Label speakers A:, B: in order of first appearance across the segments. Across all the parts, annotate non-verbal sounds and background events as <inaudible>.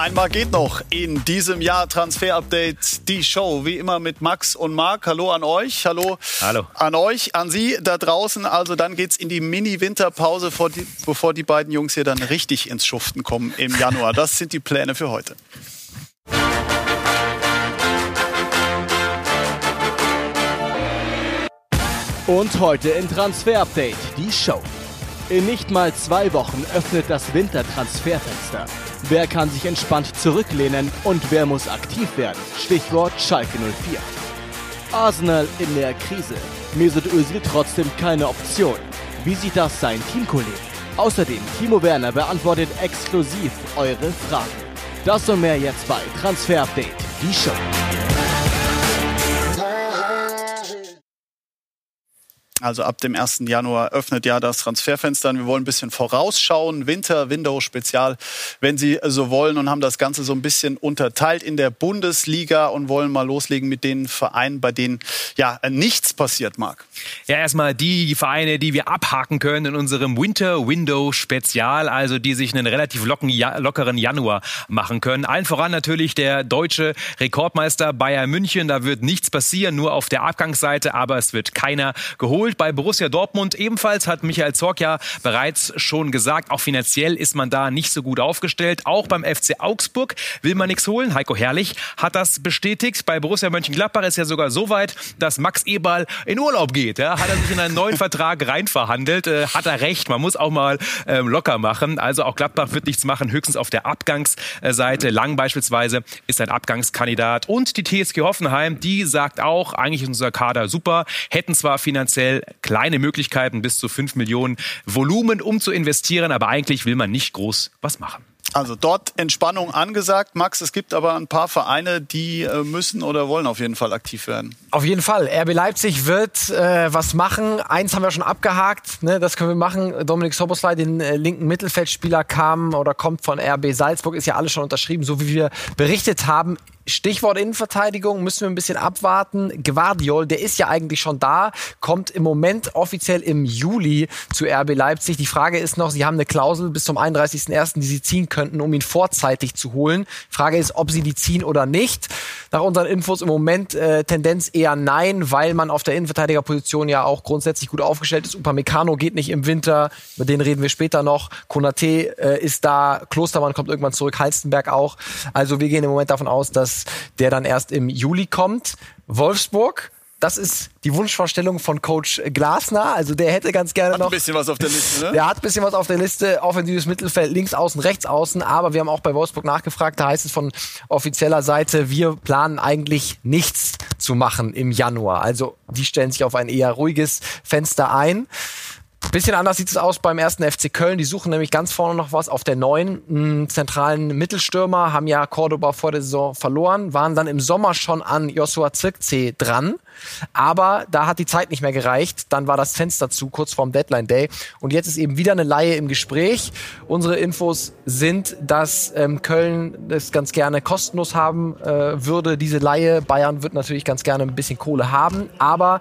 A: Einmal geht noch in diesem Jahr Transfer Update die Show. Wie immer mit Max und Marc. Hallo an euch. Hallo,
B: Hallo.
A: an euch, an Sie da draußen. Also dann geht's in die Mini-Winterpause, bevor die beiden Jungs hier dann richtig ins Schuften kommen im Januar. Das sind die Pläne für heute.
C: Und heute in Transfer Update die Show. In nicht mal zwei Wochen öffnet das Wintertransferfenster. Wer kann sich entspannt zurücklehnen und wer muss aktiv werden? Stichwort Schalke 04. Arsenal in der Krise. Mesut Özil trotzdem keine Option. Wie sieht das sein Teamkollege? Außerdem Timo Werner beantwortet exklusiv eure Fragen. Das und mehr jetzt bei Transfer Update, die Show.
A: Also ab dem 1. Januar öffnet ja das Transferfenster. Wir wollen ein bisschen vorausschauen. Winter, Window Spezial, wenn Sie so wollen. Und haben das Ganze so ein bisschen unterteilt in der Bundesliga und wollen mal loslegen mit den Vereinen, bei denen ja nichts passiert, Marc.
B: Ja, erstmal die Vereine, die wir abhaken können in unserem Winter Window Spezial. Also die sich einen relativ lockeren Januar machen können. Allen voran natürlich der deutsche Rekordmeister Bayern München. Da wird nichts passieren, nur auf der Abgangsseite. Aber es wird keiner geholt geholt bei Borussia Dortmund. Ebenfalls hat Michael Zorc ja bereits schon gesagt, auch finanziell ist man da nicht so gut aufgestellt. Auch beim FC Augsburg will man nichts holen. Heiko Herrlich hat das bestätigt. Bei Borussia Mönchengladbach ist ja sogar so weit, dass Max Eberl in Urlaub geht. Ja, hat er sich in einen neuen <laughs> Vertrag reinverhandelt. Äh, hat er recht. Man muss auch mal ähm, locker machen. Also auch Gladbach wird nichts machen, höchstens auf der Abgangsseite. Lang beispielsweise ist ein Abgangskandidat. Und die TSG Hoffenheim, die sagt auch, eigentlich ist unser Kader super, hätten zwar finanziell kleine Möglichkeiten bis zu 5 Millionen Volumen, um zu investieren, aber eigentlich will man nicht groß was machen.
A: Also dort Entspannung angesagt. Max, es gibt aber ein paar Vereine, die äh, müssen oder wollen auf jeden Fall aktiv werden.
D: Auf jeden Fall. RB Leipzig wird äh, was machen. Eins haben wir schon abgehakt. Ne? Das können wir machen. Dominik Soboslai, den äh, linken Mittelfeldspieler, kam oder kommt von RB Salzburg. Ist ja alles schon unterschrieben. So wie wir berichtet haben, Stichwort Innenverteidigung müssen wir ein bisschen abwarten. Guardiol, der ist ja eigentlich schon da, kommt im Moment offiziell im Juli zu RB Leipzig. Die Frage ist noch, sie haben eine Klausel bis zum 31.01., die sie ziehen könnten, um ihn vorzeitig zu holen. Frage ist, ob sie die ziehen oder nicht. Nach unseren Infos im Moment äh, Tendenz eher nein, weil man auf der Innenverteidigerposition ja auch grundsätzlich gut aufgestellt ist. Upamecano geht nicht im Winter, über den reden wir später noch. Konate äh, ist da, Klostermann kommt irgendwann zurück, Halstenberg auch. Also wir gehen im Moment davon aus, dass der dann erst im Juli kommt. Wolfsburg, das ist die Wunschvorstellung von Coach Glasner. Also der hätte ganz gerne
A: hat
D: noch.
A: Hat ein bisschen was auf der Liste, ne?
D: Der hat ein bisschen was auf der Liste. Offensives Mittelfeld, links außen, rechts außen. Aber wir haben auch bei Wolfsburg nachgefragt. Da heißt es von offizieller Seite, wir planen eigentlich nichts zu machen im Januar. Also die stellen sich auf ein eher ruhiges Fenster ein. Bisschen anders sieht es aus beim ersten FC Köln. Die suchen nämlich ganz vorne noch was auf der neuen zentralen Mittelstürmer, haben ja Cordoba vor der Saison verloren, waren dann im Sommer schon an Joshua Zirkzee dran. Aber da hat die Zeit nicht mehr gereicht. Dann war das Fenster zu, kurz vorm Deadline Day. Und jetzt ist eben wieder eine Laie im Gespräch. Unsere Infos sind, dass ähm, Köln das ganz gerne kostenlos haben äh, würde, diese Laie. Bayern wird natürlich ganz gerne ein bisschen Kohle haben. Aber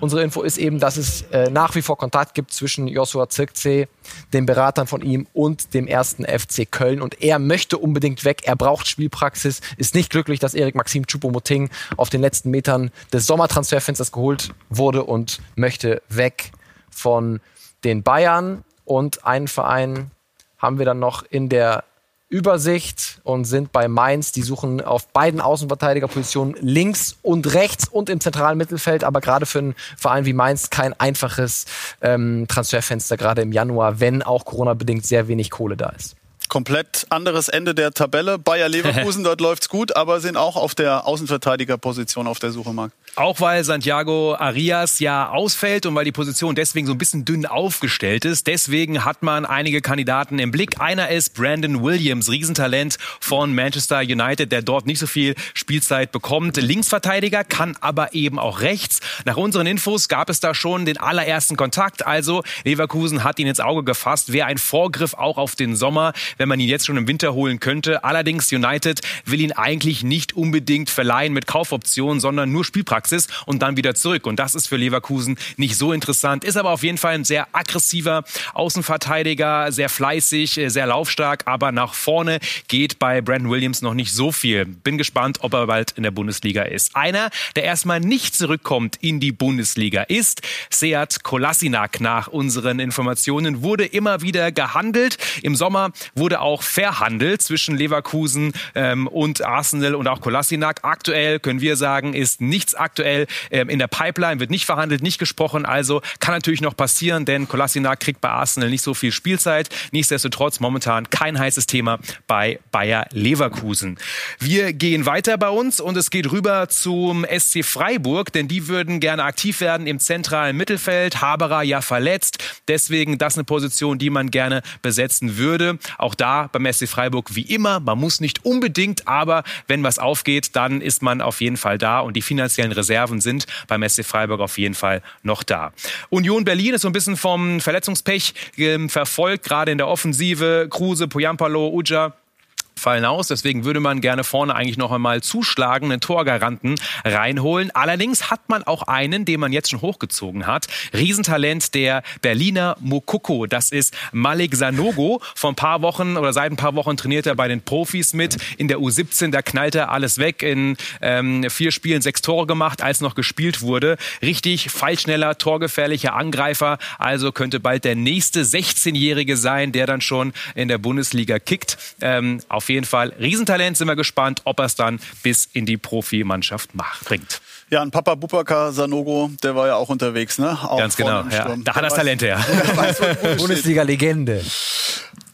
D: unsere Info ist eben, dass es äh, nach wie vor Kontakt gibt zwischen Joshua Zirkzee, den Beratern von ihm und dem ersten FC Köln. Und er möchte unbedingt weg. Er braucht Spielpraxis. Ist nicht glücklich, dass Erik Maxim Choupo-Moting auf den letzten Metern des Sommertransferfensters geholt wurde und möchte weg von den Bayern. Und einen Verein haben wir dann noch in der Übersicht und sind bei Mainz. Die suchen auf beiden Außenverteidigerpositionen links und rechts und im zentralen Mittelfeld. Aber gerade für einen Verein wie Mainz kein einfaches ähm, Transferfenster, gerade im Januar, wenn auch Corona-bedingt sehr wenig Kohle da ist
A: komplett anderes Ende der Tabelle. Bayer Leverkusen, <laughs> dort läuft's gut, aber sind auch auf der Außenverteidigerposition auf der Suche, Marc.
B: Auch weil Santiago Arias ja ausfällt und weil die Position deswegen so ein bisschen dünn aufgestellt ist. Deswegen hat man einige Kandidaten im Blick. Einer ist Brandon Williams, Riesentalent von Manchester United, der dort nicht so viel Spielzeit bekommt. Linksverteidiger, kann aber eben auch rechts. Nach unseren Infos gab es da schon den allerersten Kontakt. Also Leverkusen hat ihn ins Auge gefasst. Wäre ein Vorgriff auch auf den Sommer, wenn man ihn jetzt schon im Winter holen könnte. Allerdings United will ihn eigentlich nicht unbedingt verleihen mit Kaufoptionen, sondern nur Spielpraxis und dann wieder zurück. Und das ist für Leverkusen nicht so interessant. Ist aber auf jeden Fall ein sehr aggressiver Außenverteidiger, sehr fleißig, äh, sehr laufstark, aber nach vorne geht bei Brandon Williams noch nicht so viel. Bin gespannt, ob er bald in der Bundesliga ist. Einer, der erstmal nicht zurückkommt in die Bundesliga ist Seat Kolasinac nach unseren Informationen, wurde immer wieder gehandelt. Im Sommer wurde auch verhandelt zwischen Leverkusen ähm, und Arsenal und auch Kolasinac. Aktuell können wir sagen, ist nichts aktuell ähm, in der Pipeline, wird nicht verhandelt, nicht gesprochen. Also kann natürlich noch passieren, denn Kolasinac kriegt bei Arsenal nicht so viel Spielzeit. Nichtsdestotrotz momentan kein heißes Thema bei Bayer Leverkusen. Wir gehen weiter bei uns und es geht rüber zum SC Freiburg, denn die würden gerne aktiv werden im zentralen Mittelfeld. Haberer ja verletzt, deswegen das eine Position, die man gerne besetzen würde. Auch da beim SC Freiburg wie immer, man muss nicht unbedingt, aber wenn was aufgeht, dann ist man auf jeden Fall da und die finanziellen Reserven sind beim SC Freiburg auf jeden Fall noch da. Union Berlin ist so ein bisschen vom Verletzungspech äh, verfolgt, gerade in der Offensive. Kruse, Poyampalo, Uja fallen aus. Deswegen würde man gerne vorne eigentlich noch einmal zuschlagen, einen Torgaranten reinholen. Allerdings hat man auch einen, den man jetzt schon hochgezogen hat. Riesentalent der Berliner Mokoko. Das ist Malik Sanogo. Vor ein paar Wochen oder seit ein paar Wochen trainiert er bei den Profis mit. In der U17, da knallt er alles weg. In ähm, vier Spielen sechs Tore gemacht, als noch gespielt wurde. Richtig fallschneller, torgefährlicher Angreifer. Also könnte bald der nächste 16-Jährige sein, der dann schon in der Bundesliga kickt. Ähm, auf jeden Fall Riesentalent, sind wir gespannt, ob er es dann bis in die Profimannschaft macht, bringt.
A: Ja, ein Papa Bupaka Sanogo, der war ja auch unterwegs, ne? Auch
B: Ganz genau, ja. Da hat er das Talent her. <laughs>
D: Bundesliga-Legende.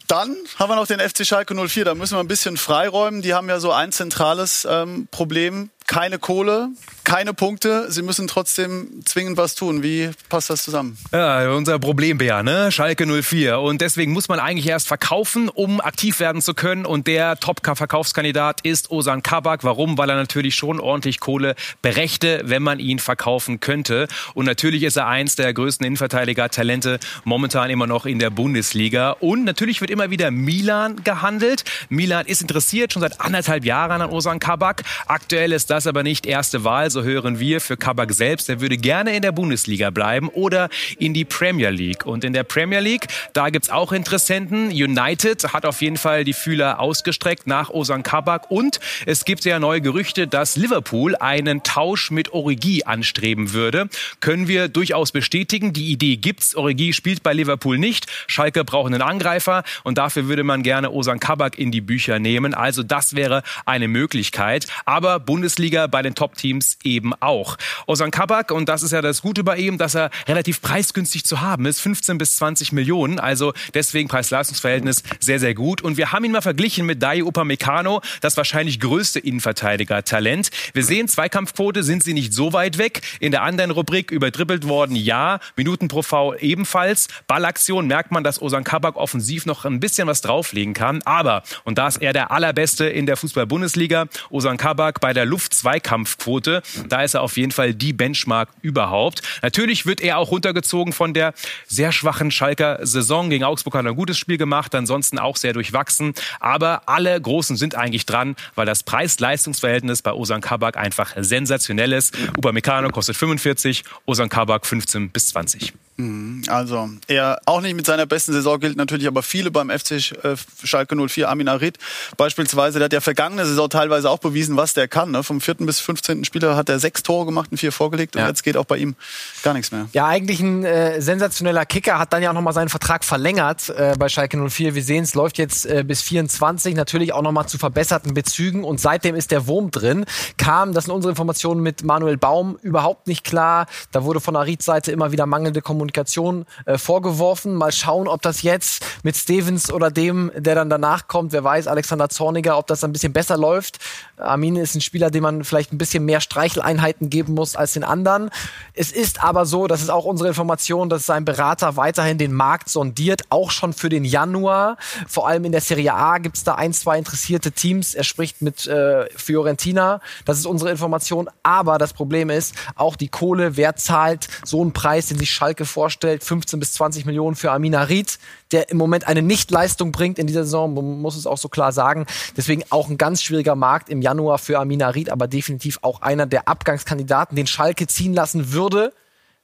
A: Dann haben wir noch den FC Schalke 04. Da müssen wir ein bisschen freiräumen. Die haben ja so ein zentrales ähm, Problem keine Kohle, keine Punkte. Sie müssen trotzdem zwingend was tun. Wie passt das zusammen?
B: Ja, unser Problembär, ne? Schalke 04. Und deswegen muss man eigentlich erst verkaufen, um aktiv werden zu können. Und der Top-Verkaufskandidat ist Osan Kabak. Warum? Weil er natürlich schon ordentlich Kohle berechte, wenn man ihn verkaufen könnte. Und natürlich ist er eins der größten Innenverteidiger-Talente momentan immer noch in der Bundesliga. Und natürlich wird immer wieder Milan gehandelt. Milan ist interessiert schon seit anderthalb Jahren an Osan Kabak. Aktuell ist das aber nicht erste Wahl, so hören wir, für Kabak selbst. Er würde gerne in der Bundesliga bleiben oder in die Premier League. Und in der Premier League, da gibt's auch Interessenten. United hat auf jeden Fall die Fühler ausgestreckt nach Osan Kabak. Und es gibt ja neue Gerüchte, dass Liverpool einen Tausch mit Origi anstreben würde. Können wir durchaus bestätigen. Die Idee gibt's. Origi spielt bei Liverpool nicht. Schalke braucht einen Angreifer und dafür würde man gerne Osan Kabak in die Bücher nehmen. Also das wäre eine Möglichkeit. Aber Bundesliga Bundesliga bei den Top-Teams eben auch. Ozan Kabak, und das ist ja das Gute bei ihm, dass er relativ preisgünstig zu haben ist, 15 bis 20 Millionen, also deswegen Preis-Leistungs-Verhältnis sehr, sehr gut. Und wir haben ihn mal verglichen mit Dai Upamecano, das wahrscheinlich größte Innenverteidiger-Talent. Wir sehen, Zweikampfquote sind sie nicht so weit weg. In der anderen Rubrik überdribbelt worden, ja. Minuten pro V ebenfalls. Ballaktion merkt man, dass Ozan Kabak offensiv noch ein bisschen was drauflegen kann. Aber, und da ist er der Allerbeste in der Fußball-Bundesliga, Ozan Kabak bei der Luft Zweikampfquote. Da ist er auf jeden Fall die Benchmark überhaupt. Natürlich wird er auch runtergezogen von der sehr schwachen Schalker Saison. Gegen Augsburg hat er ein gutes Spiel gemacht, ansonsten auch sehr durchwachsen. Aber alle Großen sind eigentlich dran, weil das Preis-Leistungs-Verhältnis bei Osan Kabak einfach sensationell ist. Upamecano kostet 45, Osan Kabak 15 bis 20.
A: Mhm. Also, er auch nicht mit seiner besten Saison gilt natürlich aber viele beim FC äh, Schalke 04. Amin Arid beispielsweise, der hat ja vergangene Saison teilweise auch bewiesen, was der kann. Ne? Vom vierten bis 15. Spieler hat er sechs Tore gemacht und vier vorgelegt und jetzt geht auch bei ihm gar nichts mehr.
D: Ja, eigentlich ein äh, sensationeller Kicker, hat dann ja auch nochmal seinen Vertrag verlängert äh, bei Schalke 04. Wir sehen es, läuft jetzt äh, bis 24, natürlich auch nochmal zu verbesserten Bezügen und seitdem ist der Wurm drin. Kam, das sind unsere Informationen mit Manuel Baum, überhaupt nicht klar. Da wurde von Arids Seite immer wieder mangelnde Kommunikation Kommunikation äh, vorgeworfen. Mal schauen, ob das jetzt mit Stevens oder dem, der dann danach kommt, wer weiß, Alexander Zorniger, ob das ein bisschen besser läuft. Armin ist ein Spieler, dem man vielleicht ein bisschen mehr Streicheleinheiten geben muss als den anderen. Es ist aber so, das ist auch unsere Information, dass sein Berater weiterhin den Markt sondiert, auch schon für den Januar. Vor allem in der Serie A gibt es da ein, zwei interessierte Teams. Er spricht mit äh, Fiorentina. Das ist unsere Information. Aber das Problem ist, auch die Kohle, wer zahlt so einen Preis, den sich Schalke vorstellt. 15 bis 20 Millionen für Amina Ried, der im Moment eine Nichtleistung bringt in dieser Saison, man muss es auch so klar sagen. Deswegen auch ein ganz schwieriger Markt im Januar für Amina Ried, aber definitiv auch einer der Abgangskandidaten, den Schalke ziehen lassen würde,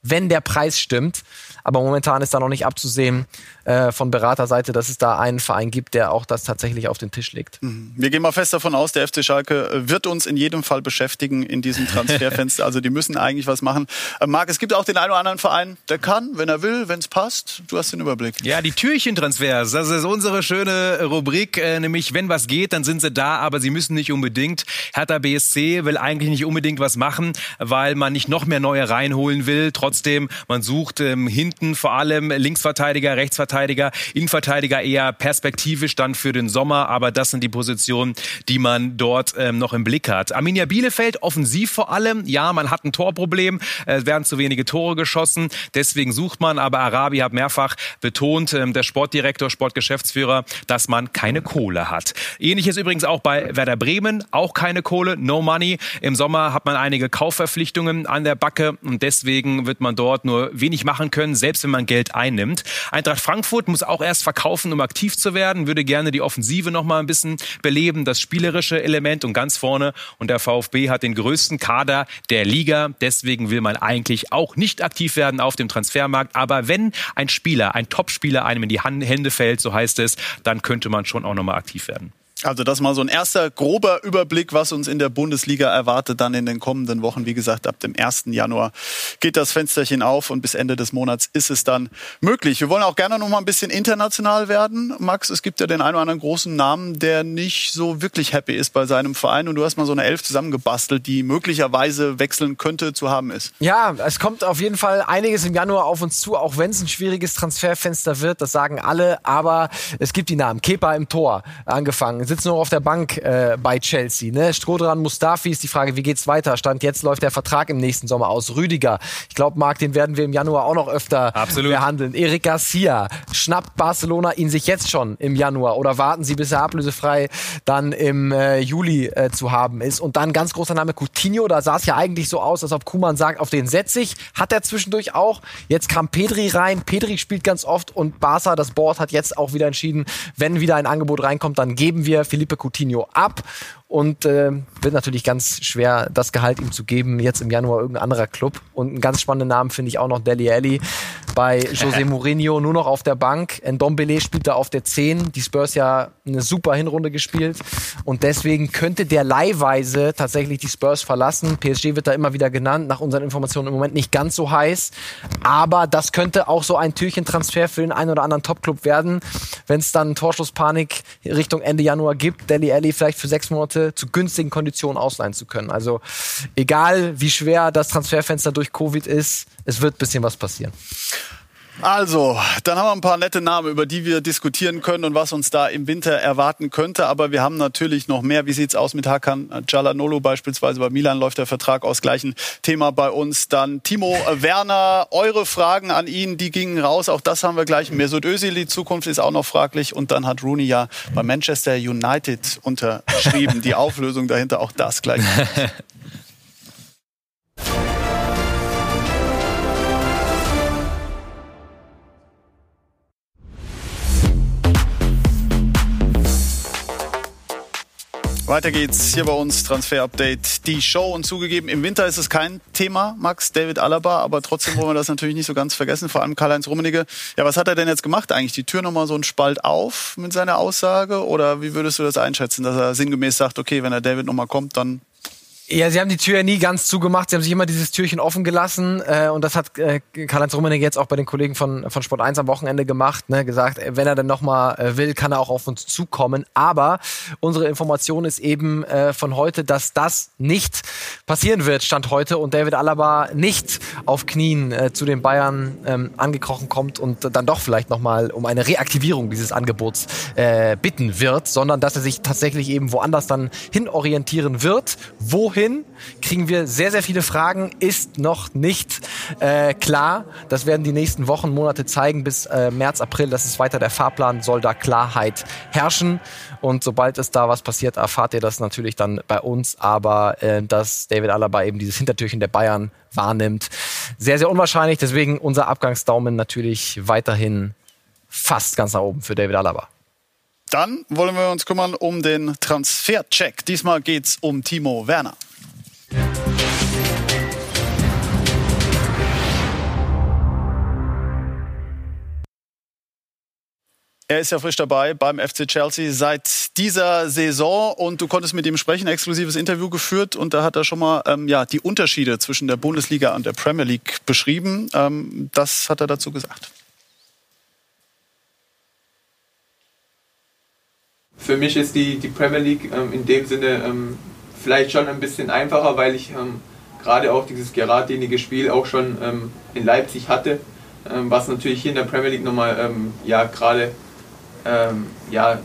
D: wenn der Preis stimmt. Aber momentan ist da noch nicht abzusehen äh, von Beraterseite, dass es da einen Verein gibt, der auch das tatsächlich auf den Tisch legt.
A: Mhm. Wir gehen mal fest davon aus, der FC Schalke äh, wird uns in jedem Fall beschäftigen in diesem Transferfenster. <laughs> also die müssen eigentlich was machen. Äh, Marc, es gibt auch den einen oder anderen Verein, der kann, wenn er will, wenn es passt. Du hast den Überblick.
B: Ja, die Türchentransfers, das ist unsere schöne Rubrik. Äh, nämlich, wenn was geht, dann sind sie da, aber sie müssen nicht unbedingt. Hertha BSC will eigentlich nicht unbedingt was machen, weil man nicht noch mehr neue reinholen will. Trotzdem, man sucht ähm, hinten vor allem Linksverteidiger, Rechtsverteidiger, Innenverteidiger eher perspektivisch dann für den Sommer, aber das sind die Positionen, die man dort ähm, noch im Blick hat. Arminia Bielefeld offensiv vor allem, ja, man hat ein Torproblem, es werden zu wenige Tore geschossen, deswegen sucht man, aber Arabi hat mehrfach betont, ähm, der Sportdirektor, Sportgeschäftsführer, dass man keine Kohle hat. Ähnliches übrigens auch bei Werder Bremen, auch keine Kohle, no money. Im Sommer hat man einige Kaufverpflichtungen an der Backe und deswegen wird man dort nur wenig machen können, selbst wenn man Geld einnimmt. Eintracht Frankfurt muss auch erst verkaufen, um aktiv zu werden, würde gerne die Offensive noch mal ein bisschen beleben, das spielerische Element und ganz vorne. Und der VfB hat den größten Kader der Liga. Deswegen will man eigentlich auch nicht aktiv werden auf dem Transfermarkt. Aber wenn ein Spieler, ein Topspieler einem in die Hände fällt, so heißt es, dann könnte man schon auch noch mal aktiv werden.
A: Also das mal so ein erster grober Überblick, was uns in der Bundesliga erwartet dann in den kommenden Wochen. Wie gesagt, ab dem 1. Januar geht das Fensterchen auf und bis Ende des Monats ist es dann möglich. Wir wollen auch gerne noch mal ein bisschen international werden. Max, es gibt ja den einen oder anderen großen Namen, der nicht so wirklich happy ist bei seinem Verein und du hast mal so eine Elf zusammengebastelt, die möglicherweise wechseln könnte zu haben ist.
D: Ja, es kommt auf jeden Fall einiges im Januar auf uns zu, auch wenn es ein schwieriges Transferfenster wird, das sagen alle, aber es gibt die Namen. Kepa im Tor angefangen sitzt noch auf der Bank äh, bei Chelsea. Ne? Strohdran Mustafi ist die Frage, wie geht's weiter? Stand jetzt läuft der Vertrag im nächsten Sommer aus. Rüdiger, ich glaube, Marc, den werden wir im Januar auch noch öfter
B: Absolut.
D: behandeln. Erik Garcia, schnappt Barcelona ihn sich jetzt schon im Januar oder warten sie, bis er ablösefrei dann im äh, Juli äh, zu haben ist? Und dann ganz großer Name Coutinho, da sah es ja eigentlich so aus, als ob Kuman sagt, auf den setze ich. Hat er zwischendurch auch. Jetzt kam Pedri rein. Pedri spielt ganz oft und Barca, das Board, hat jetzt auch wieder entschieden, wenn wieder ein Angebot reinkommt, dann geben wir Felipe Coutinho ab und äh, wird natürlich ganz schwer, das Gehalt ihm zu geben. Jetzt im Januar irgendein anderer Club. Und einen ganz spannenden Namen finde ich auch noch Deli Alli bei José <laughs> Mourinho, nur noch auf der Bank. Ndombele spielt da auf der 10. Die Spurs ja eine super Hinrunde gespielt. Und deswegen könnte der leihweise tatsächlich die Spurs verlassen. PSG wird da immer wieder genannt, nach unseren Informationen im Moment nicht ganz so heiß. Aber das könnte auch so ein Türchentransfer für den einen oder anderen Topclub werden, wenn es dann Torschusspanik Richtung Ende Januar gibt. Deli Alli vielleicht für sechs Monate zu günstigen Konditionen ausleihen zu können. Also egal wie schwer das Transferfenster durch Covid ist, es wird ein bisschen was passieren.
A: Also, dann haben wir ein paar nette Namen, über die wir diskutieren können und was uns da im Winter erwarten könnte. Aber wir haben natürlich noch mehr. Wie sieht's aus mit Hakan Cialanolo beispielsweise? Bei Milan läuft der Vertrag aus. Gleichen Thema bei uns. Dann Timo Werner. Eure Fragen an ihn, die gingen raus. Auch das haben wir gleich. Mesut Özil, die Zukunft ist auch noch fraglich. Und dann hat Rooney ja bei Manchester United unterschrieben. Die Auflösung dahinter, auch das gleich. <laughs> Weiter geht's hier bei uns, Transfer Update, die Show. Und zugegeben, im Winter ist es kein Thema, Max, David Alaba, aber trotzdem wollen wir das natürlich nicht so ganz vergessen, vor allem Karl-Heinz Rummenigge. Ja, was hat er denn jetzt gemacht eigentlich? Die Tür nochmal so einen Spalt auf mit seiner Aussage? Oder wie würdest du das einschätzen, dass er sinngemäß sagt, okay, wenn der David nochmal kommt, dann
D: ja, sie haben die Tür ja nie ganz zugemacht. Sie haben sich immer dieses Türchen offen gelassen. Äh, und das hat äh, Karl-Heinz Rummenigge jetzt auch bei den Kollegen von, von Sport 1 am Wochenende gemacht. Ne? Gesagt, äh, wenn er dann nochmal äh, will, kann er auch auf uns zukommen. Aber unsere Information ist eben äh, von heute, dass das nicht passieren wird, Stand heute. Und David Alaba nicht auf Knien äh, zu den Bayern ähm, angekrochen kommt und dann doch vielleicht nochmal um eine Reaktivierung dieses Angebots äh, bitten wird, sondern dass er sich tatsächlich eben woanders dann hin wird. Wohin? Hin? Kriegen wir sehr, sehr viele Fragen, ist noch nicht äh, klar. Das werden die nächsten Wochen, Monate zeigen. Bis äh, März, April, das ist weiter der Fahrplan, soll da Klarheit herrschen. Und sobald es da was passiert, erfahrt ihr das natürlich dann bei uns. Aber äh, dass David Alaba eben dieses Hintertürchen der Bayern wahrnimmt, sehr, sehr unwahrscheinlich. Deswegen unser Abgangsdaumen natürlich weiterhin fast ganz nach oben für David Alaba.
A: Dann wollen wir uns kümmern um den Transfercheck. Diesmal geht es um Timo Werner. Er ist ja frisch dabei beim FC Chelsea seit dieser Saison und du konntest mit ihm sprechen, exklusives Interview geführt und da hat er schon mal ähm, ja, die Unterschiede zwischen der Bundesliga und der Premier League beschrieben. Ähm, das hat er dazu gesagt.
E: Für mich ist die, die Premier League ähm, in dem Sinne ähm, vielleicht schon ein bisschen einfacher, weil ich ähm, gerade auch dieses geradlinige Spiel auch schon ähm, in Leipzig hatte, ähm, was natürlich hier in der Premier League nochmal ähm, ja, gerade ja,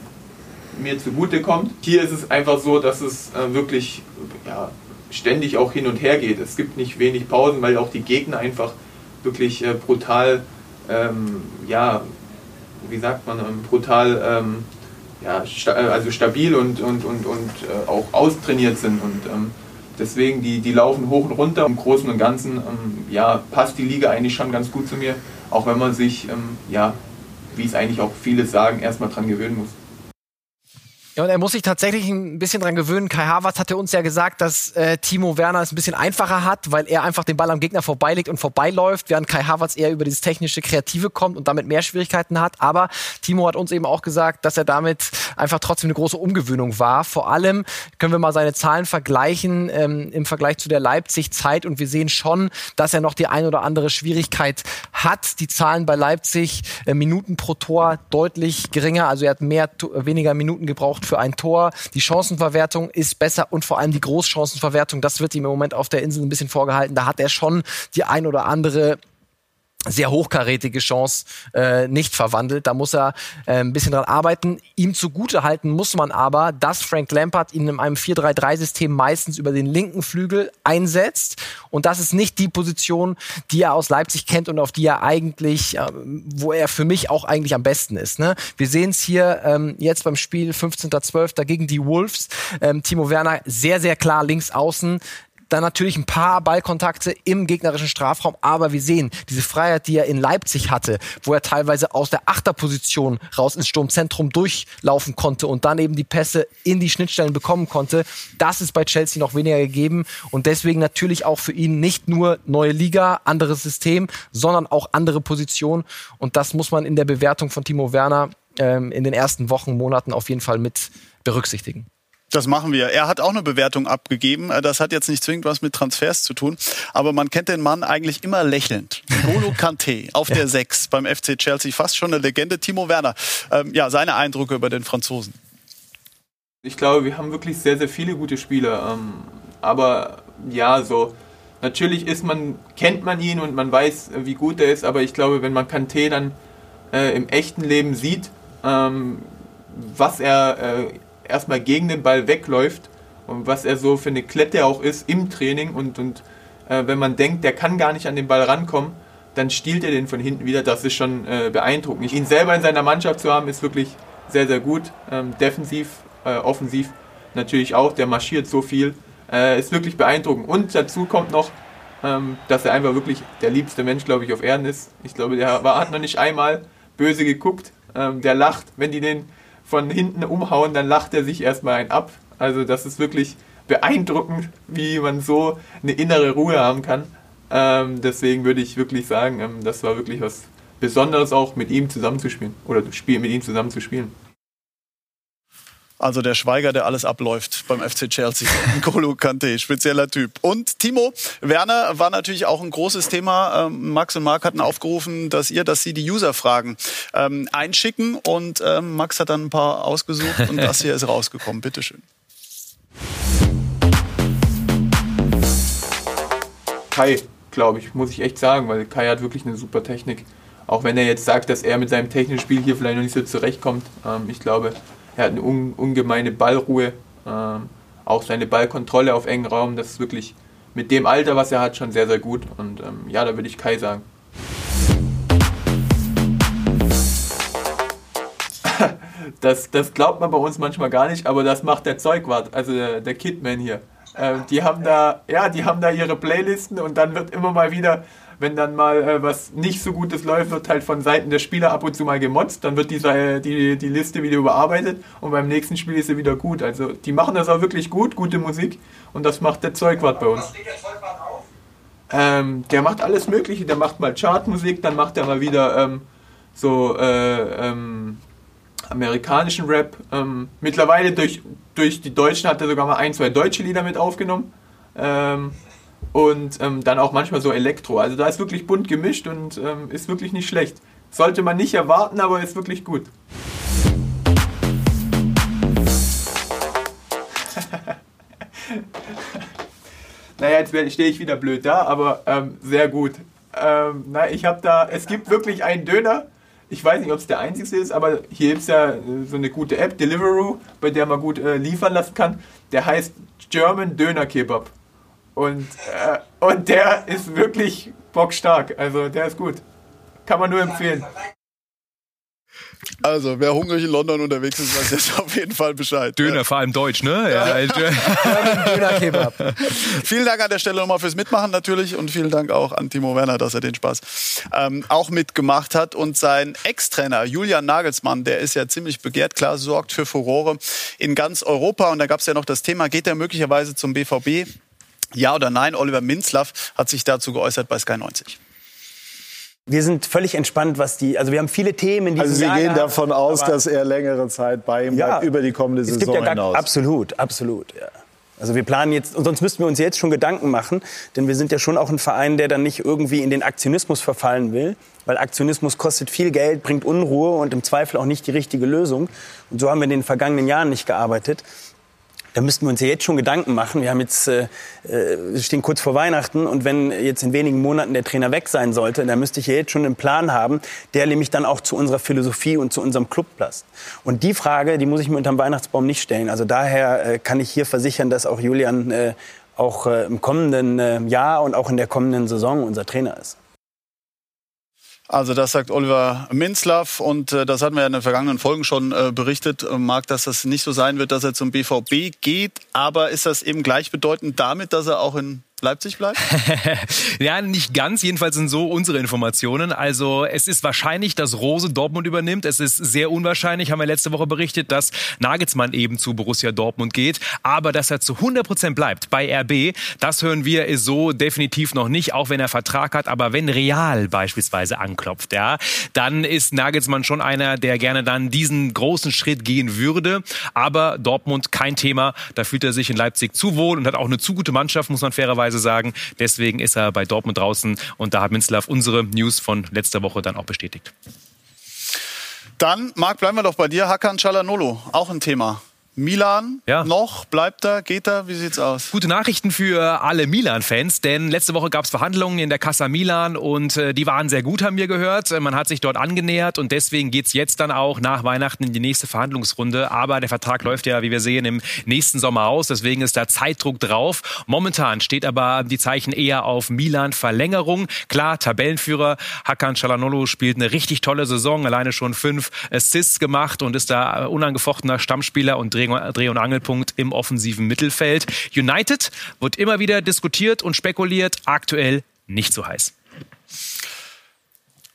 E: mir zugute kommt. Hier ist es einfach so, dass es äh, wirklich ja, ständig auch hin und her geht. Es gibt nicht wenig Pausen, weil auch die Gegner einfach wirklich äh, brutal, ja, wie sagt man, brutal ja, sta äh, also stabil und, und, und, und äh, auch austrainiert sind. Und ähm, deswegen, die, die laufen hoch und runter. Im Großen und Ganzen ähm, ja, passt die Liga eigentlich schon ganz gut zu mir, auch wenn man sich, ähm, ja, wie es eigentlich auch viele sagen, erstmal dran gewöhnen muss.
D: Ja, und er muss sich tatsächlich ein bisschen dran gewöhnen. Kai Havertz hatte uns ja gesagt, dass äh, Timo Werner es ein bisschen einfacher hat, weil er einfach den Ball am Gegner vorbeilegt und vorbeiläuft, während Kai Havertz eher über dieses technische Kreative kommt und damit mehr Schwierigkeiten hat. Aber Timo hat uns eben auch gesagt, dass er damit einfach trotzdem eine große Umgewöhnung war. Vor allem können wir mal seine Zahlen vergleichen ähm, im Vergleich zu der Leipzig-Zeit und wir sehen schon, dass er noch die ein oder andere Schwierigkeit hat. Die Zahlen bei Leipzig, äh, Minuten pro Tor deutlich geringer. Also er hat mehr, weniger Minuten gebraucht für ein Tor. Die Chancenverwertung ist besser und vor allem die Großchancenverwertung, das wird ihm im Moment auf der Insel ein bisschen vorgehalten. Da hat er schon die ein oder andere sehr hochkarätige Chance äh, nicht verwandelt. Da muss er äh, ein bisschen dran arbeiten. Ihm zugute halten muss man aber, dass Frank Lampard ihn in einem 4-3-3-System meistens über den linken Flügel einsetzt. Und das ist nicht die Position, die er aus Leipzig kennt und auf die er eigentlich, äh, wo er für mich auch eigentlich am besten ist. Ne? Wir sehen es hier ähm, jetzt beim Spiel 15.12. gegen die Wolves. Ähm, Timo Werner sehr, sehr klar links außen, dann natürlich ein paar Ballkontakte im gegnerischen Strafraum, aber wir sehen diese Freiheit, die er in Leipzig hatte, wo er teilweise aus der Achterposition raus ins Sturmzentrum durchlaufen konnte und dann eben die Pässe in die Schnittstellen bekommen konnte. Das ist bei Chelsea noch weniger gegeben und deswegen natürlich auch für ihn nicht nur neue Liga, anderes System, sondern auch andere Positionen und das muss man in der Bewertung von Timo Werner ähm, in den ersten Wochen, Monaten auf jeden Fall mit berücksichtigen.
A: Das machen wir. Er hat auch eine Bewertung abgegeben. Äh, das hat jetzt nicht zwingend was mit Transfers zu tun, aber man kennt den Mann eigentlich immer lächelnd. Golo <laughs> Kanté auf der 6 beim FC Chelsea, fast schon eine Legende. Timo Werner, ähm, ja, seine Eindrücke über den Franzosen.
E: Ich glaube, wir haben wirklich sehr, sehr viele gute Spieler. Ähm, aber ja, so natürlich ist man, kennt man ihn und man weiß, wie gut er ist, aber ich glaube, wenn man Kanté dann äh, im echten Leben sieht, ähm, was er äh, erstmal gegen den Ball wegläuft und was er so für eine Klette auch ist im Training und, und äh, wenn man denkt, der kann gar nicht an den Ball rankommen, dann stiehlt er den von hinten wieder. Das ist schon äh, beeindruckend. Ihn selber in seiner Mannschaft zu haben, ist wirklich sehr, sehr gut. Ähm, defensiv, äh, offensiv natürlich auch. Der marschiert so viel. Äh, ist wirklich beeindruckend. Und dazu kommt noch, ähm, dass er einfach wirklich der liebste Mensch, glaube ich, auf Erden ist. Ich glaube, der war, hat noch nicht einmal böse geguckt. Ähm, der lacht, wenn die den von hinten umhauen, dann lacht er sich erstmal ein ab. Also das ist wirklich beeindruckend, wie man so eine innere Ruhe haben kann. Ähm, deswegen würde ich wirklich sagen, ähm, das war wirklich was Besonderes auch mit ihm zusammenzuspielen oder mit ihm zusammenzuspielen.
A: Also der Schweiger, der alles abläuft beim FC Chelsea. <laughs> N'Golo Kante, spezieller Typ. Und Timo Werner war natürlich auch ein großes Thema. Ähm, Max und Marc hatten aufgerufen, dass ihr, dass sie die User-Fragen ähm, einschicken. Und ähm, Max hat dann ein paar ausgesucht und das hier ist rausgekommen. Bitteschön.
E: Kai, glaube ich, muss ich echt sagen, weil Kai hat wirklich eine super Technik. Auch wenn er jetzt sagt, dass er mit seinem technischen Spiel hier vielleicht noch nicht so zurechtkommt. Ähm, ich glaube, er hat eine un, ungemeine Ballruhe. Ähm, auch seine Ballkontrolle auf engen Raum, das ist wirklich mit dem Alter, was er hat, schon sehr, sehr gut. Und ähm, ja, da würde ich Kai sagen. <laughs> das, das glaubt man bei uns manchmal gar nicht, aber das macht der Zeugwart, also der, der Kidman hier. Ähm, die haben da, ja, die haben da ihre Playlisten und dann wird immer mal wieder, wenn dann mal äh, was nicht so Gutes läuft, wird halt von Seiten der Spieler ab und zu mal gemotzt, dann wird diese, äh, die, die Liste wieder überarbeitet und beim nächsten Spiel ist sie wieder gut. Also die machen das auch wirklich gut, gute Musik und das macht der Zeugwart bei uns. Was der Zeugwart auf? Ähm, der macht alles Mögliche, der macht mal Chartmusik, dann macht er mal wieder ähm, so äh, ähm, amerikanischen Rap. Ähm, mittlerweile durch, durch die Deutschen hat er sogar mal ein, zwei deutsche Lieder mit aufgenommen. Ähm, und ähm, dann auch manchmal so Elektro. Also da ist wirklich bunt gemischt und ähm, ist wirklich nicht schlecht. Sollte man nicht erwarten, aber ist wirklich gut. <laughs> naja, jetzt stehe ich wieder blöd da, aber ähm, sehr gut. Ähm, na, ich habe da, es gibt wirklich einen Döner, ich weiß nicht, ob es der einzige ist, aber hier gibt es ja äh, so eine gute App, Deliveroo, bei der man gut äh, liefern lassen kann. Der heißt German Döner Kebab. Und, äh, und der ist wirklich bockstark. Also der ist gut. Kann man nur empfehlen.
A: Also, wer hungrig in London unterwegs ist, weiß jetzt auf jeden Fall Bescheid.
B: Döner, vor allem Deutsch, ne? Ja. ja.
A: Döner-Kebab. vielen Dank an der Stelle nochmal fürs Mitmachen natürlich und vielen Dank auch an Timo Werner, dass er den Spaß ähm, auch mitgemacht hat. Und sein Ex-Trainer Julian Nagelsmann, der ist ja ziemlich begehrt, klar, sorgt für Furore in ganz Europa. Und da gab es ja noch das Thema, geht er möglicherweise zum BVB? Ja oder nein? Oliver Minzlaff hat sich dazu geäußert bei Sky 90.
F: Wir sind völlig entspannt, was die, also wir haben viele Themen in diesem
G: Also Sie
F: Jahr
G: gehen
F: gehabt,
G: davon aus, dass er längere Zeit bei ihm
F: Ja.
G: bleibt, über die kommende
F: es
G: Saison
F: gibt ja gar,
G: hinaus.
F: Absolut, absolut. Ja. Also wir planen jetzt, und sonst müssten wir uns jetzt schon Gedanken machen, denn wir sind ja schon auch ein Verein, der dann nicht irgendwie in den Aktionismus verfallen will, weil Aktionismus kostet viel Geld, bringt Unruhe und im Zweifel auch nicht die richtige Lösung. Und so haben wir in den vergangenen Jahren nicht gearbeitet. Da müssten wir uns ja jetzt schon Gedanken machen. Wir haben jetzt, äh, äh, stehen kurz vor Weihnachten und wenn jetzt in wenigen Monaten der Trainer weg sein sollte, dann müsste ich ja jetzt schon einen Plan haben, der nämlich dann auch zu unserer Philosophie und zu unserem Club passt. Und die Frage, die muss ich mir unterm Weihnachtsbaum nicht stellen. Also daher äh, kann ich hier versichern, dass auch Julian äh, auch äh, im kommenden äh, Jahr und auch in der kommenden Saison unser Trainer ist.
A: Also das sagt Oliver Minzlaff und äh, das hatten wir ja in den vergangenen Folgen schon äh, berichtet. Äh, mag, dass das nicht so sein wird, dass er zum BVB geht, aber ist das eben gleichbedeutend damit, dass er auch in Leipzig bleibt? <laughs>
B: ja, nicht ganz. Jedenfalls sind so unsere Informationen. Also es ist wahrscheinlich, dass Rose Dortmund übernimmt. Es ist sehr unwahrscheinlich, haben wir letzte Woche berichtet, dass Nagelsmann eben zu Borussia Dortmund geht. Aber dass er zu 100 Prozent bleibt bei RB, das hören wir so definitiv noch nicht, auch wenn er Vertrag hat. Aber wenn Real beispielsweise anklopft, ja, dann ist Nagelsmann schon einer, der gerne dann diesen großen Schritt gehen würde. Aber Dortmund kein Thema. Da fühlt er sich in Leipzig zu wohl und hat auch eine zu gute Mannschaft, muss man fairerweise sagen. Deswegen ist er bei Dortmund draußen und da hat Minzlaff unsere News von letzter Woche dann auch bestätigt.
A: Dann, Marc, bleiben wir doch bei dir. Hakan Çalhanoğlu, auch ein Thema. Milan
B: Ja.
A: noch, bleibt er, geht er, wie sieht's aus?
B: Gute Nachrichten für alle Milan-Fans, denn letzte Woche gab es Verhandlungen in der Casa Milan und äh, die waren sehr gut, haben wir gehört. Man hat sich dort angenähert und deswegen geht's jetzt dann auch nach Weihnachten in die nächste Verhandlungsrunde. Aber der Vertrag läuft ja, wie wir sehen, im nächsten Sommer aus, deswegen ist da Zeitdruck drauf. Momentan steht aber die Zeichen eher auf Milan-Verlängerung. Klar, Tabellenführer Hakan Çalhanoğlu spielt eine richtig tolle Saison, alleine schon fünf Assists gemacht und ist da äh, unangefochtener Stammspieler und Dreh- Dreh- und Angelpunkt im offensiven Mittelfeld. United wird immer wieder diskutiert und spekuliert, aktuell nicht so heiß.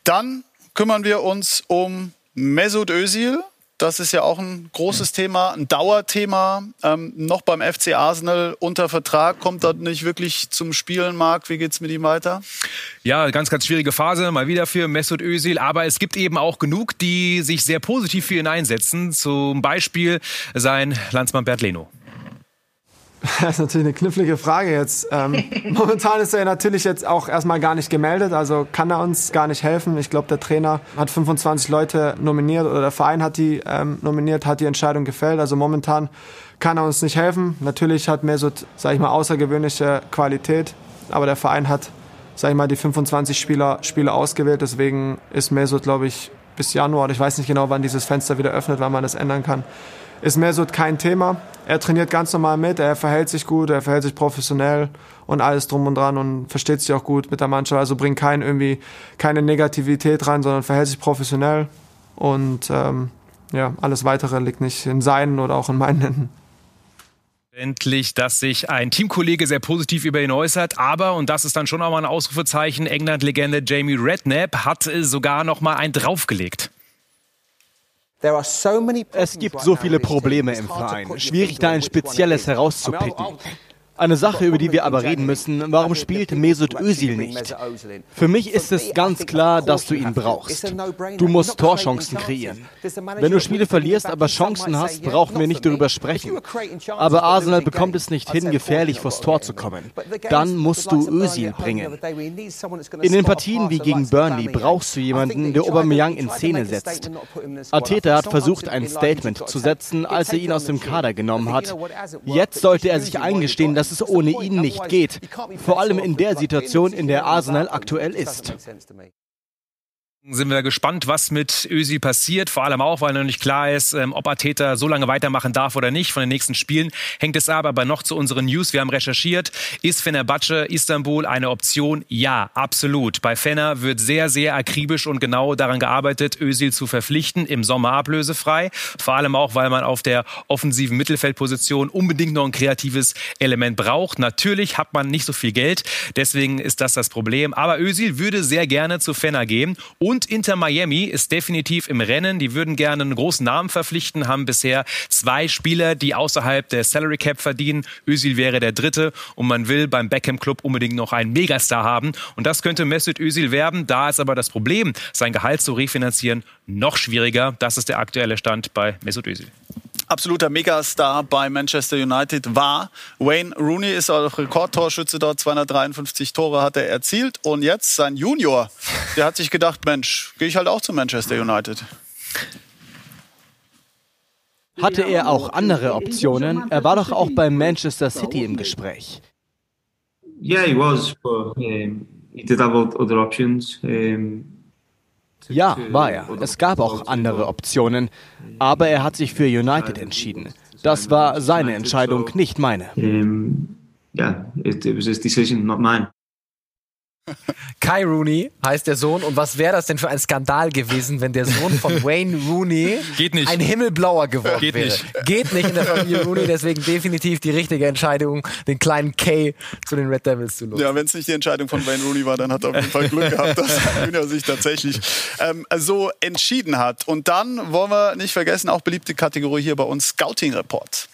A: Dann kümmern wir uns um Mesut Özil. Das ist ja auch ein großes Thema, ein Dauerthema. Ähm, noch beim FC Arsenal unter Vertrag, kommt dort nicht wirklich zum Spielen, Marc. Wie geht's mit ihm weiter?
B: Ja, ganz, ganz schwierige Phase, mal wieder für Mesut Özil. Aber es gibt eben auch genug, die sich sehr positiv für ihn einsetzen. Zum Beispiel sein Landsmann Bert Leno. <laughs>
H: Das ist natürlich eine knifflige Frage jetzt. Ähm, <laughs> momentan ist er natürlich jetzt auch erstmal gar nicht gemeldet, also kann er uns gar nicht helfen. Ich glaube, der Trainer hat 25 Leute nominiert oder der Verein hat die ähm, nominiert, hat die Entscheidung gefällt. Also momentan kann er uns nicht helfen. Natürlich hat Mesut, sage ich mal, außergewöhnliche Qualität, aber der Verein hat, sage ich mal, die 25 Spieler, Spieler ausgewählt. Deswegen ist Mesut, glaube ich, bis Januar, ich weiß nicht genau, wann dieses Fenster wieder öffnet, wann man das ändern kann, ist Mesut kein Thema. Er trainiert ganz normal mit, er verhält sich gut, er verhält sich professionell und alles drum und dran und versteht sich auch gut mit der Mannschaft. Also bringt kein, irgendwie keine Negativität rein, sondern verhält sich professionell. Und ähm, ja, alles weitere liegt nicht in seinen oder auch in meinen Händen.
B: Endlich, dass sich ein Teamkollege sehr positiv über ihn äußert, aber, und das ist dann schon auch mal ein Ausrufezeichen, England-Legende Jamie Redknapp hat sogar noch mal einen draufgelegt.
C: Es gibt so viele Probleme im Verein. Schwierig, da ein spezielles herauszupicken. Eine Sache, über die wir aber reden müssen, warum spielt Mesut Özil nicht? Für mich ist es ganz klar, dass du ihn brauchst. Du musst Torchancen kreieren. Wenn du Spiele verlierst, aber Chancen hast, brauchen wir nicht darüber sprechen. Aber Arsenal bekommt es nicht hin, gefährlich vors Tor zu kommen. Dann musst du Özil bringen. In den Partien wie gegen Burnley brauchst du jemanden, der Aubameyang in Szene setzt. Arteta hat versucht, ein Statement zu setzen, als er ihn aus dem Kader genommen hat. Jetzt sollte er sich eingestehen, dass dass es ohne ihn nicht geht. Vor allem in der Situation, in der Arsenal aktuell ist
B: sind wir gespannt, was mit Ösi passiert. Vor allem auch, weil noch nicht klar ist, ähm, ob Ateta so lange weitermachen darf oder nicht. Von den nächsten Spielen hängt es ab. Aber noch zu unseren News. Wir haben recherchiert. Ist Fenerbahce Istanbul eine Option? Ja, absolut. Bei Fener wird sehr, sehr akribisch und genau daran gearbeitet, Özil zu verpflichten. Im Sommer ablösefrei. Vor allem auch, weil man auf der offensiven Mittelfeldposition unbedingt noch ein kreatives Element braucht. Natürlich hat man nicht so viel Geld. Deswegen ist das das Problem. Aber Özil würde sehr gerne zu Fener gehen. Und und Inter Miami ist definitiv im Rennen. Die würden gerne einen großen Namen verpflichten, haben bisher zwei Spieler, die außerhalb der Salary Cap verdienen. Özil wäre der dritte und man will beim Beckham Club unbedingt noch einen Megastar haben. Und das könnte Mesut Özil werden. Da ist aber das Problem, sein Gehalt zu refinanzieren, noch schwieriger. Das ist der aktuelle Stand bei Mesut Özil
A: absoluter Megastar bei Manchester United war. Wayne Rooney ist auch Rekordtorschütze dort, 253 Tore hat er erzielt. Und jetzt sein Junior, der hat sich gedacht, Mensch, gehe ich halt auch zu Manchester United.
C: Hatte er auch andere Optionen? Er war doch auch bei Manchester City im Gespräch.
I: Yeah, he was, but um, he did have other options. Um,
C: ja, war er. Es gab auch andere Optionen, aber er hat sich für United entschieden. Das war seine Entscheidung, nicht meine.
I: Ja, it, was his decision, not mine.
D: Kai Rooney heißt der Sohn. Und was wäre das denn für ein Skandal gewesen, wenn der Sohn von <laughs> Wayne Rooney ein Himmelblauer geworden Geht wäre? Nicht. Geht nicht in der Familie Rooney. Deswegen definitiv die richtige Entscheidung, den kleinen Kay zu den Red Devils zu losen.
A: Ja, wenn es nicht die Entscheidung von Wayne Rooney war, dann hat er auf jeden Fall Glück gehabt, dass Junior sich tatsächlich ähm, so entschieden hat. Und dann wollen wir nicht vergessen, auch beliebte Kategorie hier bei uns, Scouting Report.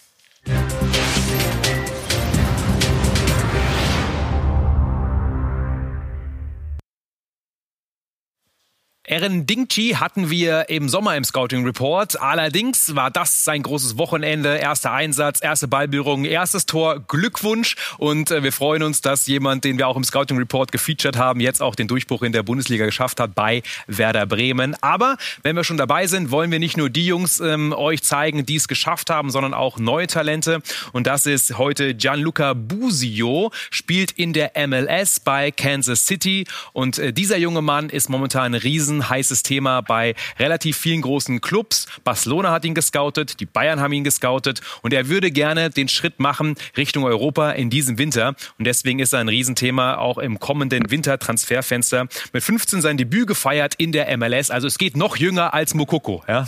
B: Erin Dingchi hatten wir im Sommer im Scouting Report. Allerdings war das sein großes Wochenende. Erster Einsatz, erste Ballberührung, erstes Tor. Glückwunsch. Und äh, wir freuen uns, dass jemand, den wir auch im Scouting Report gefeatured haben, jetzt auch den Durchbruch in der Bundesliga geschafft hat bei Werder Bremen. Aber wenn wir schon dabei sind, wollen wir nicht nur die Jungs ähm, euch zeigen, die es geschafft haben, sondern auch neue Talente. Und das ist heute Gianluca Busio, spielt in der MLS bei Kansas City. Und äh, dieser junge Mann ist momentan ein riesen heißes Thema bei relativ vielen großen Clubs. Barcelona hat ihn gescoutet, die Bayern haben ihn gescoutet und er würde gerne den Schritt machen Richtung Europa in diesem Winter. Und deswegen ist er ein Riesenthema auch im kommenden Wintertransferfenster. Mit 15 sein Debüt gefeiert in der MLS. Also es geht noch jünger als Mokoko. Ja? <laughs>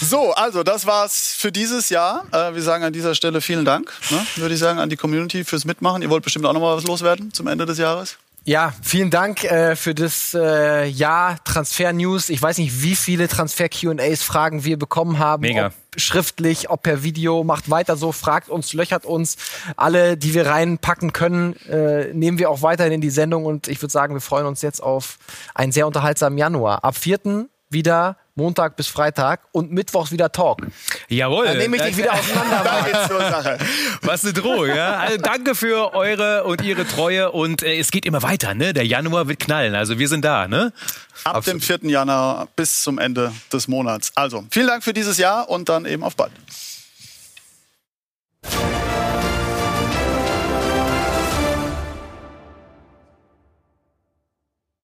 A: so, also das war's für dieses Jahr. Äh, wir sagen an dieser Stelle vielen Dank, ne, würde ich sagen, an die Community fürs Mitmachen. Ihr wollt bestimmt auch noch mal was loswerden zum Ende des Jahres.
D: Ja, vielen Dank äh, für das äh, Jahr Transfer News. Ich weiß nicht, wie viele Transfer Q&As Fragen wir bekommen haben.
B: Mega.
D: Ob schriftlich, ob per Video. Macht weiter so, fragt uns, löchert uns. Alle, die wir reinpacken können, äh, nehmen wir auch weiterhin in die Sendung. Und ich würde sagen, wir freuen uns jetzt auf einen sehr unterhaltsamen Januar. Ab 4. wieder Montag bis Freitag und Mittwochs wieder Talk.
B: Jawohl.
D: Dann nehme ich dich wieder <laughs> auseinander.
A: da geht's zur Sache.
B: Was eine Drohung, ja. Also danke für eure und ihre Treue und äh, es geht immer weiter, ne? Der Januar wird knallen, also wir sind da, ne?
A: Ab Absolut. dem 4. Januar bis zum Ende des Monats. Also, vielen Dank für dieses Jahr und dann eben auf bald.